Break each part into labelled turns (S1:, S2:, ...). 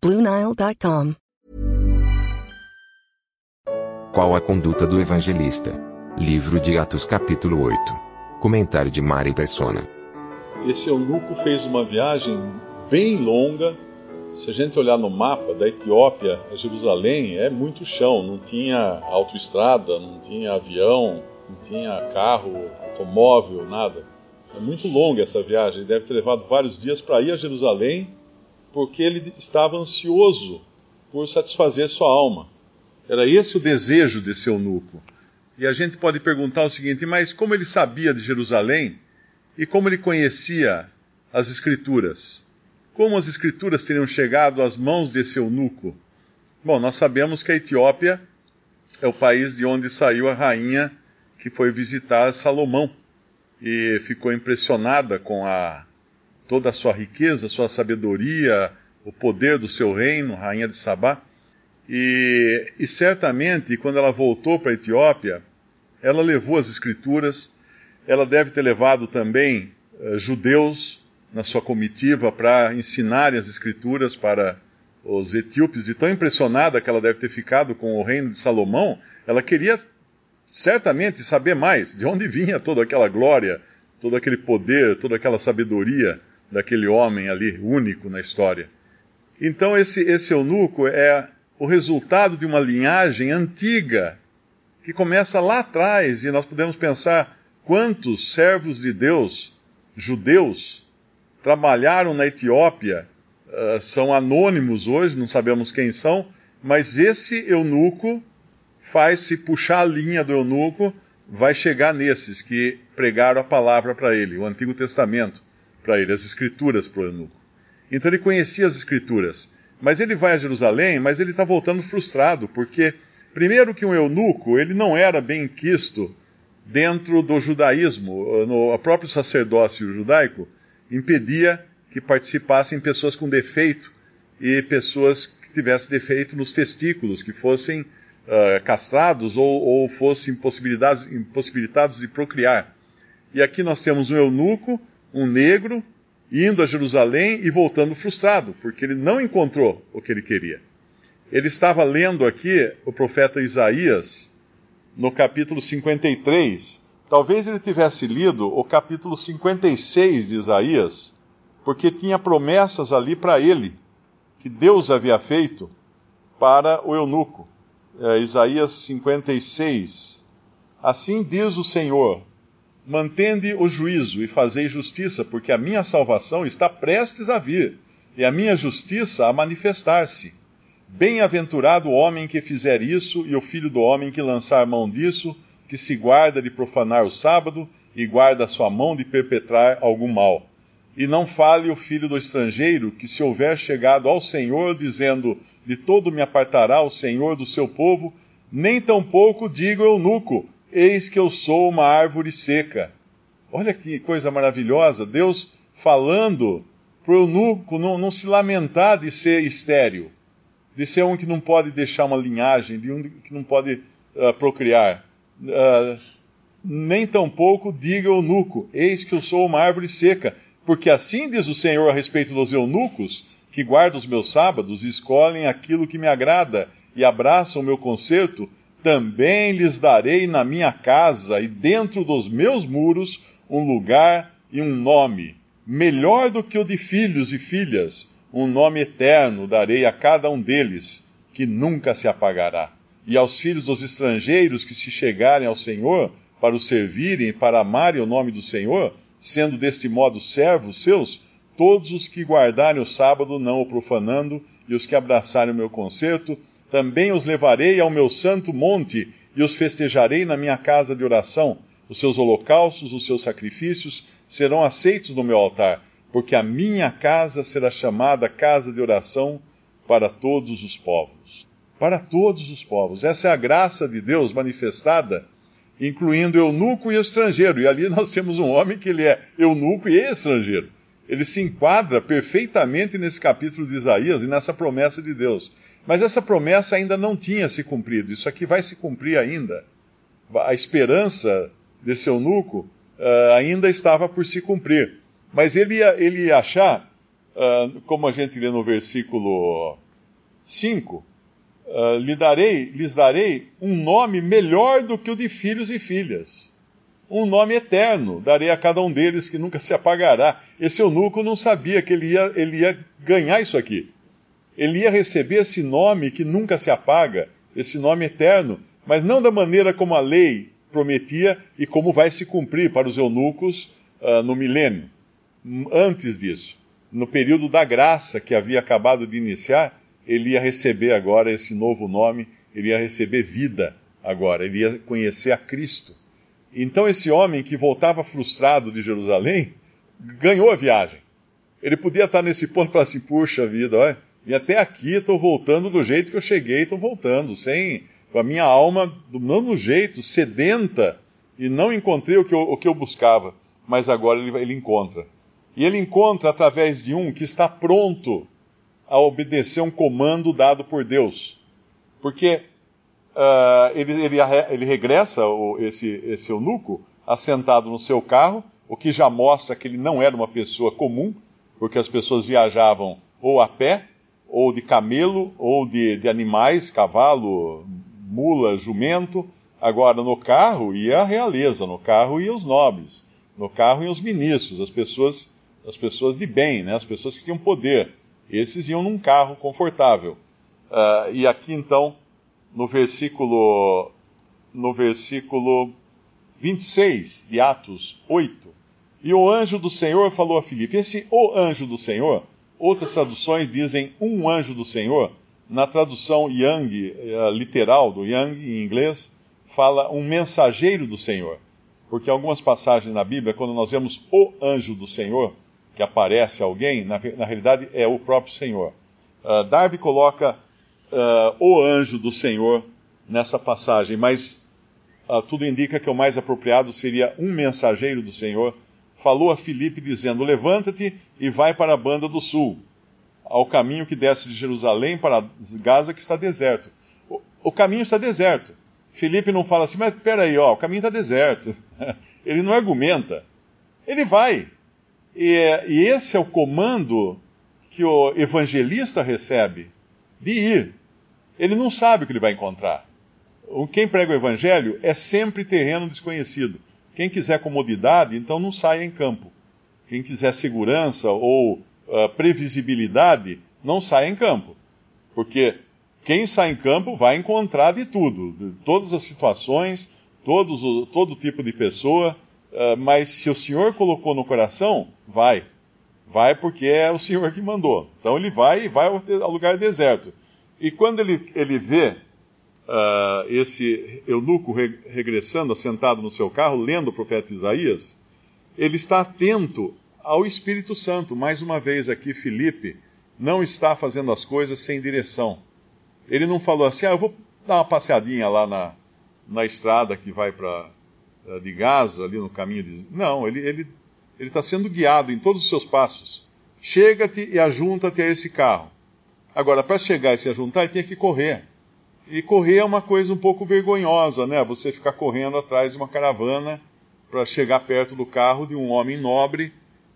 S1: BlueNile.com.
S2: Qual a conduta do evangelista? Livro de Atos, capítulo 8. Comentário de Mari Persona.
S3: Esse eunuco fez uma viagem bem longa. Se a gente olhar no mapa da Etiópia a Jerusalém, é muito chão, não tinha autoestrada, não tinha avião, não tinha carro, automóvel, nada. É muito longa essa viagem, deve ter levado vários dias para ir a Jerusalém porque ele estava ansioso por satisfazer sua alma. Era esse o desejo desse eunuco. E a gente pode perguntar o seguinte: mas como ele sabia de Jerusalém e como ele conhecia as Escrituras? Como as Escrituras teriam chegado às mãos desse eunuco? Bom, nós sabemos que a Etiópia é o país de onde saiu a rainha que foi visitar Salomão e ficou impressionada com a toda a sua riqueza, sua sabedoria, o poder do seu reino, rainha de Sabá. E, e certamente, quando ela voltou para a Etiópia, ela levou as escrituras, ela deve ter levado também uh, judeus na sua comitiva para ensinarem as escrituras para os etíopes, e tão impressionada que ela deve ter ficado com o reino de Salomão, ela queria certamente saber mais de onde vinha toda aquela glória, todo aquele poder, toda aquela sabedoria daquele homem ali, único na história. Então, esse, esse eunuco é o resultado de uma linhagem antiga, que começa lá atrás, e nós podemos pensar quantos servos de Deus, judeus, trabalharam na Etiópia, uh, são anônimos hoje, não sabemos quem são, mas esse eunuco faz-se puxar a linha do eunuco, vai chegar nesses que pregaram a palavra para ele, o Antigo Testamento para ele, as escrituras para o eunuco. Então ele conhecia as escrituras. Mas ele vai a Jerusalém, mas ele está voltando frustrado, porque, primeiro que um eunuco, ele não era bem quisto dentro do judaísmo. No, o próprio sacerdócio judaico impedia que participassem pessoas com defeito e pessoas que tivessem defeito nos testículos, que fossem uh, castrados ou, ou fossem impossibilitados de procriar. E aqui nós temos um eunuco um negro indo a Jerusalém e voltando frustrado, porque ele não encontrou o que ele queria. Ele estava lendo aqui o profeta Isaías, no capítulo 53. Talvez ele tivesse lido o capítulo 56 de Isaías, porque tinha promessas ali para ele, que Deus havia feito para o eunuco. É, Isaías 56. Assim diz o Senhor: Mantende o juízo e fazei justiça, porque a minha salvação está prestes a vir, e a minha justiça a manifestar-se. Bem-aventurado o homem que fizer isso, e o filho do homem que lançar mão disso, que se guarda de profanar o sábado, e guarda a sua mão de perpetrar algum mal. E não fale o filho do estrangeiro, que se houver chegado ao Senhor, dizendo: De todo me apartará o Senhor do seu povo, nem tampouco diga eunuco, Eis que eu sou uma árvore seca. Olha que coisa maravilhosa, Deus falando para o eunuco não, não, se lamentar de ser estéril, de ser um que não pode deixar uma linhagem, de um que não pode uh, procriar. Uh, nem tampouco diga eunuco, eis que eu sou uma árvore seca, porque assim diz o Senhor a respeito dos eunucos, que guardam os meus sábados escolhem aquilo que me agrada e abraçam o meu concerto, também lhes darei na minha casa e dentro dos meus muros um lugar e um nome, melhor do que o de filhos e filhas, um nome eterno darei a cada um deles, que nunca se apagará. E aos filhos dos estrangeiros que se chegarem ao Senhor para o servirem e para amarem o nome do Senhor, sendo deste modo servos seus, todos os que guardarem o sábado não o profanando, e os que abraçarem o meu concerto, também os levarei ao meu santo monte e os festejarei na minha casa de oração. Os seus holocaustos, os seus sacrifícios serão aceitos no meu altar, porque a minha casa será chamada casa de oração para todos os povos. Para todos os povos. Essa é a graça de Deus manifestada, incluindo eunuco e estrangeiro. E ali nós temos um homem que ele é eunuco e estrangeiro. Ele se enquadra perfeitamente nesse capítulo de Isaías e nessa promessa de Deus. Mas essa promessa ainda não tinha se cumprido. Isso aqui vai se cumprir ainda. A esperança desse eunuco uh, ainda estava por se cumprir. Mas ele ia, ele ia achar uh, como a gente lê no versículo 5, uh, ah, lhe darei, lhes darei um nome melhor do que o de filhos e filhas. Um nome eterno darei a cada um deles que nunca se apagará. Esse eunuco não sabia que ele ia, ele ia ganhar isso aqui. Ele ia receber esse nome que nunca se apaga, esse nome eterno, mas não da maneira como a lei prometia e como vai se cumprir para os eunucos uh, no milênio. Antes disso no período da graça que havia acabado de iniciar, ele ia receber agora esse novo nome, ele ia receber vida agora, ele ia conhecer a Cristo. Então esse homem que voltava frustrado de Jerusalém ganhou a viagem. Ele podia estar nesse ponto e falar assim: puxa vida, olha, e até aqui estou voltando do jeito que eu cheguei, estou voltando, sem com a minha alma do mesmo jeito, sedenta, e não encontrei o que eu, o que eu buscava. Mas agora ele, ele encontra. E ele encontra através de um que está pronto a obedecer um comando dado por Deus. Porque uh, ele, ele, ele, regressa, o, esse, esse eunuco, assentado no seu carro, o que já mostra que ele não era uma pessoa comum, porque as pessoas viajavam ou a pé, ou de camelo, ou de, de animais, cavalo, mula, jumento. Agora, no carro ia a realeza, no carro ia os nobres, no carro iam os ministros, as pessoas as pessoas de bem, né? as pessoas que tinham poder. Esses iam num carro confortável. Uh, e aqui então, no versículo, no versículo 26 de Atos 8, e o anjo do Senhor falou a Filipe. Esse o anjo do Senhor, outras traduções dizem um anjo do Senhor. Na tradução Young, uh, literal do Young em inglês, fala um mensageiro do Senhor. Porque algumas passagens na Bíblia, quando nós vemos o anjo do Senhor, que aparece alguém, na, na realidade é o próprio Senhor. Uh, Darby coloca uh, o anjo do Senhor nessa passagem, mas uh, tudo indica que o mais apropriado seria um mensageiro do Senhor. Falou a Filipe dizendo: Levanta-te e vai para a banda do sul, ao caminho que desce de Jerusalém para Gaza, que está deserto. O, o caminho está deserto. Filipe não fala assim, mas peraí, ó, o caminho está deserto. Ele não argumenta. Ele vai. E, e esse é o comando que o evangelista recebe de ir. Ele não sabe o que ele vai encontrar. Quem prega o evangelho é sempre terreno desconhecido. Quem quiser comodidade, então não saia em campo. Quem quiser segurança ou uh, previsibilidade, não saia em campo. Porque quem sai em campo vai encontrar de tudo, de todas as situações, todos, todo tipo de pessoa. Uh, mas se o Senhor colocou no coração, vai. Vai porque é o Senhor que mandou. Então ele vai e vai ao lugar deserto. E quando ele, ele vê uh, esse eunuco re, regressando, assentado no seu carro, lendo o profeta Isaías, ele está atento ao Espírito Santo. Mais uma vez aqui, Felipe não está fazendo as coisas sem direção. Ele não falou assim, ah, eu vou dar uma passeadinha lá na, na estrada que vai para eh, de Gaza, ali no caminho de. Não, ele está ele, ele sendo guiado em todos os seus passos. Chega-te e ajunta-te a esse carro. Agora, para chegar e se ajuntar, ele tinha que correr. E correr é uma coisa um pouco vergonhosa, né? Você ficar correndo atrás de uma caravana para chegar perto do carro de um homem nobre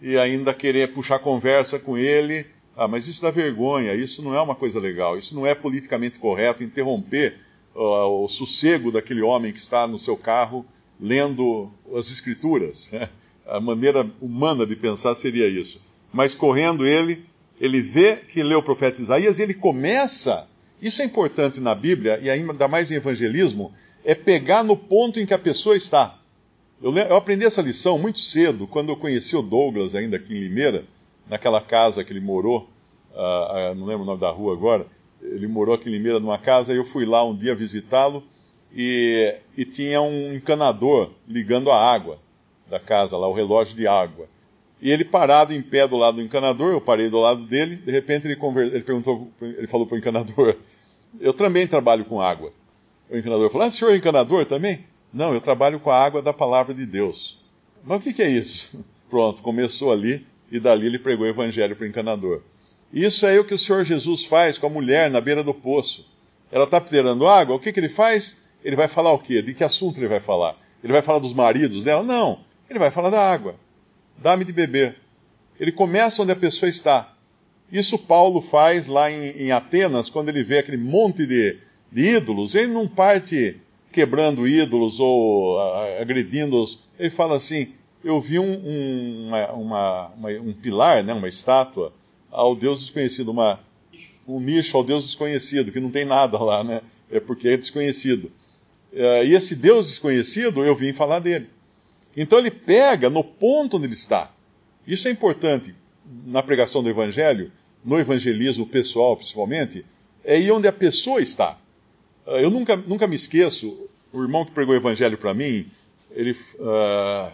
S3: e ainda querer puxar conversa com ele. Ah, mas isso dá vergonha, isso não é uma coisa legal, isso não é politicamente correto interromper uh, o sossego daquele homem que está no seu carro lendo as Escrituras. Né? A maneira humana de pensar seria isso. Mas correndo ele, ele vê que lê o profeta Isaías e ele começa. Isso é importante na Bíblia e ainda mais em evangelismo, é pegar no ponto em que a pessoa está. Eu, eu aprendi essa lição muito cedo, quando eu conheci o Douglas ainda aqui em Limeira, naquela casa que ele morou, uh, uh, não lembro o nome da rua agora, ele morou aqui em Limeira numa casa, e eu fui lá um dia visitá-lo, e, e tinha um encanador ligando a água da casa lá, o relógio de água. E ele parado em pé do lado do encanador, eu parei do lado dele, de repente ele, conver... ele perguntou, ele falou para o encanador, eu também trabalho com água. O encanador falou, ah, senhor encanador também? Não, eu trabalho com a água da palavra de Deus. Mas o que, que é isso? Pronto, começou ali, e dali ele pregou o evangelho para o encanador. Isso é o que o Senhor Jesus faz com a mulher na beira do poço. Ela está tirando água, o que, que ele faz? Ele vai falar o quê? De que assunto ele vai falar? Ele vai falar dos maridos dela? Não, ele vai falar da água dá-me de beber. Ele começa onde a pessoa está. Isso Paulo faz lá em, em Atenas, quando ele vê aquele monte de, de ídolos. Ele não parte quebrando ídolos ou agredindo-os. Ele fala assim: Eu vi um, um, uma, uma, um pilar, né, uma estátua, ao Deus desconhecido, uma, um nicho ao Deus desconhecido, que não tem nada lá, né? É porque é desconhecido. É, e esse Deus desconhecido, eu vim falar dele. Então ele pega no ponto onde ele está. Isso é importante na pregação do Evangelho, no evangelismo pessoal principalmente, é aí onde a pessoa está. Ah, eu nunca, nunca me esqueço, o irmão que pregou o Evangelho para mim, ele, uh,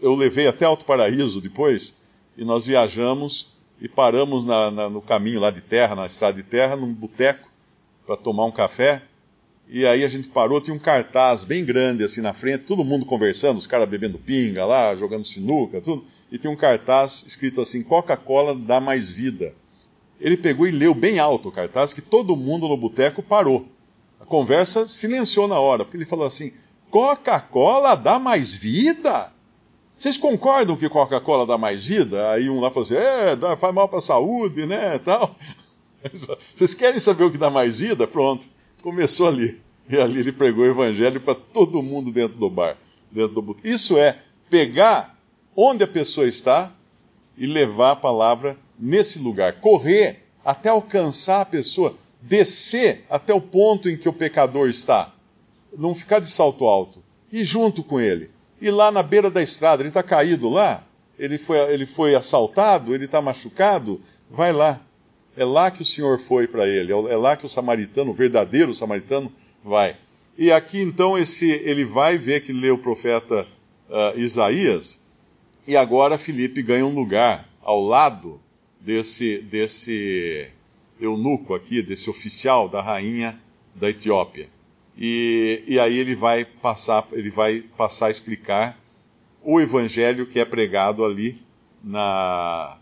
S3: eu levei até Alto Paraíso depois, e nós viajamos e paramos na, na, no caminho lá de terra, na estrada de terra, num boteco, para tomar um café. E aí a gente parou, tinha um cartaz bem grande assim na frente, todo mundo conversando, os caras bebendo pinga lá, jogando sinuca, tudo. E tinha um cartaz escrito assim: Coca-Cola dá mais vida. Ele pegou e leu bem alto o cartaz, que todo mundo no boteco parou. A conversa silenciou na hora, porque ele falou assim: Coca-Cola dá mais vida? Vocês concordam que Coca-Cola dá mais vida? Aí um lá falou assim: é, dá, faz mal para a saúde, né? Tal. Vocês querem saber o que dá mais vida? Pronto. Começou ali. E ali ele pregou o evangelho para todo mundo dentro do bar. Dentro do Isso é pegar onde a pessoa está e levar a palavra nesse lugar. Correr até alcançar a pessoa. Descer até o ponto em que o pecador está. Não ficar de salto alto. Ir junto com ele. Ir lá na beira da estrada. Ele está caído lá. Ele foi, ele foi assaltado. Ele está machucado. Vai lá é lá que o Senhor foi para ele, é lá que o samaritano, o verdadeiro samaritano, vai. E aqui então esse, ele vai ver que lê o profeta uh, Isaías, e agora Filipe ganha um lugar ao lado desse, desse eunuco aqui, desse oficial da rainha da Etiópia. E, e aí ele vai passar, ele vai passar a explicar o evangelho que é pregado ali na,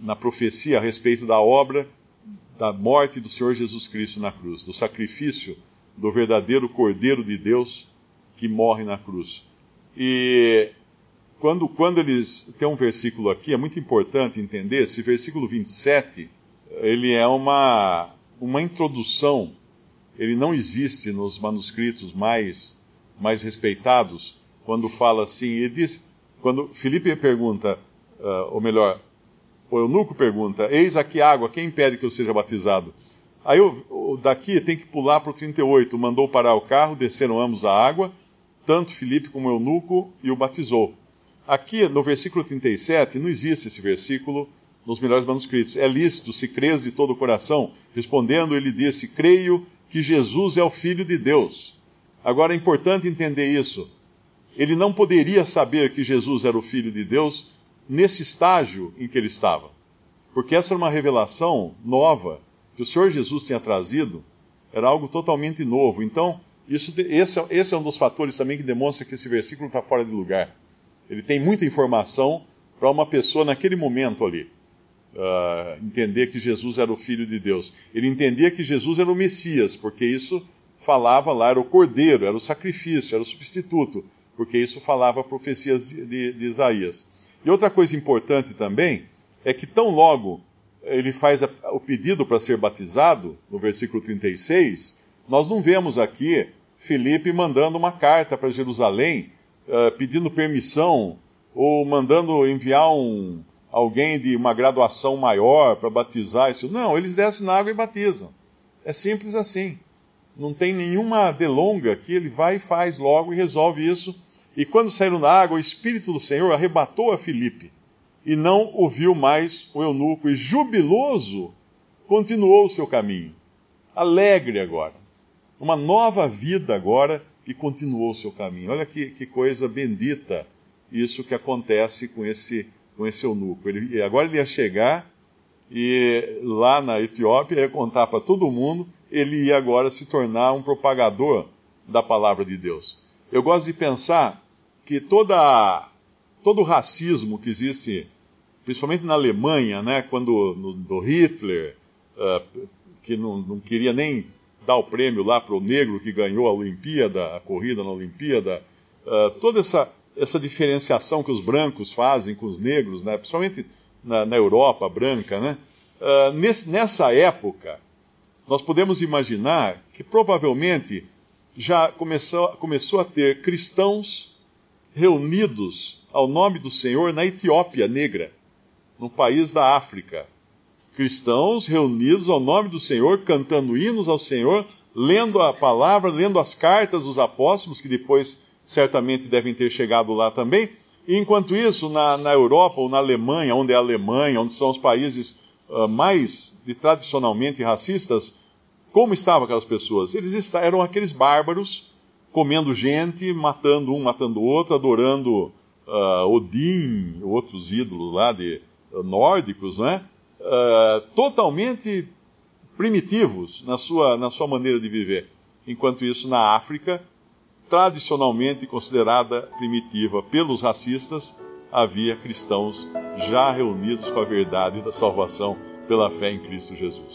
S3: na profecia a respeito da obra da morte do Senhor Jesus Cristo na cruz, do sacrifício do verdadeiro Cordeiro de Deus que morre na cruz. E quando, quando eles. Tem um versículo aqui, é muito importante entender, esse versículo 27, ele é uma, uma introdução, ele não existe nos manuscritos mais, mais respeitados, quando fala assim, ele diz, quando Filipe pergunta, uh, ou melhor, o eunuco pergunta: Eis aqui água, quem impede que eu seja batizado? Aí o, daqui tem que pular para o 38. Mandou parar o carro, desceram ambos a água, tanto Filipe como o eunuco, e o batizou. Aqui no versículo 37, não existe esse versículo nos melhores manuscritos. É lícito, se crês de todo o coração. Respondendo, ele disse: Creio que Jesus é o Filho de Deus. Agora é importante entender isso. Ele não poderia saber que Jesus era o Filho de Deus nesse estágio em que ele estava. Porque essa era uma revelação nova que o Senhor Jesus tinha trazido, era algo totalmente novo. Então, isso, esse, esse é um dos fatores também que demonstra que esse versículo está fora de lugar. Ele tem muita informação para uma pessoa naquele momento ali. Uh, entender que Jesus era o Filho de Deus. Ele entendia que Jesus era o Messias, porque isso falava lá, era o cordeiro, era o sacrifício, era o substituto, porque isso falava profecias de, de, de Isaías. E outra coisa importante também é que tão logo ele faz o pedido para ser batizado, no versículo 36, nós não vemos aqui Felipe mandando uma carta para Jerusalém uh, pedindo permissão ou mandando enviar um, alguém de uma graduação maior para batizar isso. Não, eles descem na água e batizam. É simples assim. Não tem nenhuma delonga que ele vai e faz logo e resolve isso e quando saíram da água, o Espírito do Senhor arrebatou a Filipe, e não ouviu mais o eunuco, e jubiloso continuou o seu caminho. Alegre agora. Uma nova vida agora, e continuou o seu caminho. Olha que, que coisa bendita isso que acontece com esse com esse eunuco. Ele, agora ele ia chegar e lá na Etiópia ia contar para todo mundo, ele ia agora se tornar um propagador da palavra de Deus. Eu gosto de pensar que toda, todo o racismo que existe, principalmente na Alemanha, né, quando no, do Hitler, uh, que não, não, queria nem dar o prêmio lá para o negro que ganhou a Olimpíada, a corrida na Olimpíada, uh, toda essa, essa diferenciação que os brancos fazem com os negros, né, principalmente na, na Europa branca, né, uh, nesse, nessa época, nós podemos imaginar que provavelmente já começou, começou a ter cristãos reunidos ao nome do Senhor na Etiópia Negra, no país da África. Cristãos reunidos ao nome do Senhor, cantando hinos ao Senhor, lendo a palavra, lendo as cartas dos apóstolos, que depois certamente devem ter chegado lá também. E enquanto isso, na, na Europa ou na Alemanha, onde é a Alemanha, onde são os países uh, mais de, tradicionalmente racistas, como estavam aquelas pessoas? Eles eram aqueles bárbaros comendo gente, matando um, matando o outro, adorando uh, Odin, outros ídolos lá de uh, nórdicos, né? Uh, totalmente primitivos na sua, na sua maneira de viver. Enquanto isso, na África, tradicionalmente considerada primitiva pelos racistas, havia cristãos já reunidos com a verdade da salvação pela fé em Cristo Jesus.